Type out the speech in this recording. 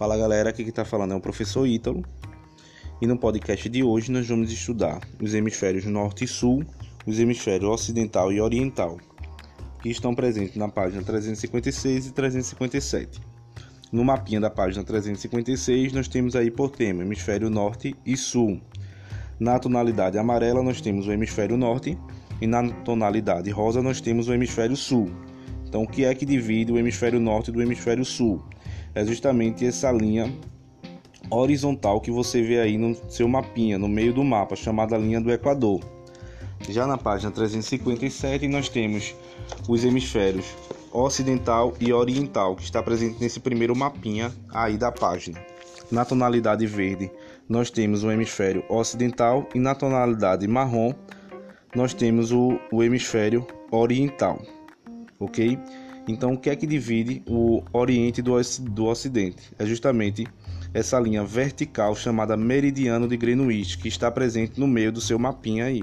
Fala galera, aqui que está falando é o professor Ítalo. E no podcast de hoje nós vamos estudar os hemisférios norte e sul, os hemisférios ocidental e oriental, que estão presentes na página 356 e 357. No mapinha da página 356 nós temos aí por tema hemisfério norte e sul. Na tonalidade amarela nós temos o hemisfério norte e na tonalidade rosa nós temos o hemisfério sul. Então o que é que divide o hemisfério norte do hemisfério sul? É justamente essa linha horizontal que você vê aí no seu mapinha, no meio do mapa, chamada linha do Equador. Já na página 357 nós temos os hemisférios ocidental e oriental, que está presente nesse primeiro mapinha aí da página. Na tonalidade verde, nós temos o hemisfério ocidental e na tonalidade marrom, nós temos o, o hemisfério oriental. OK? Então, o que é que divide o Oriente do, do Ocidente? É justamente essa linha vertical chamada meridiano de Greenwich, que está presente no meio do seu mapinha aí.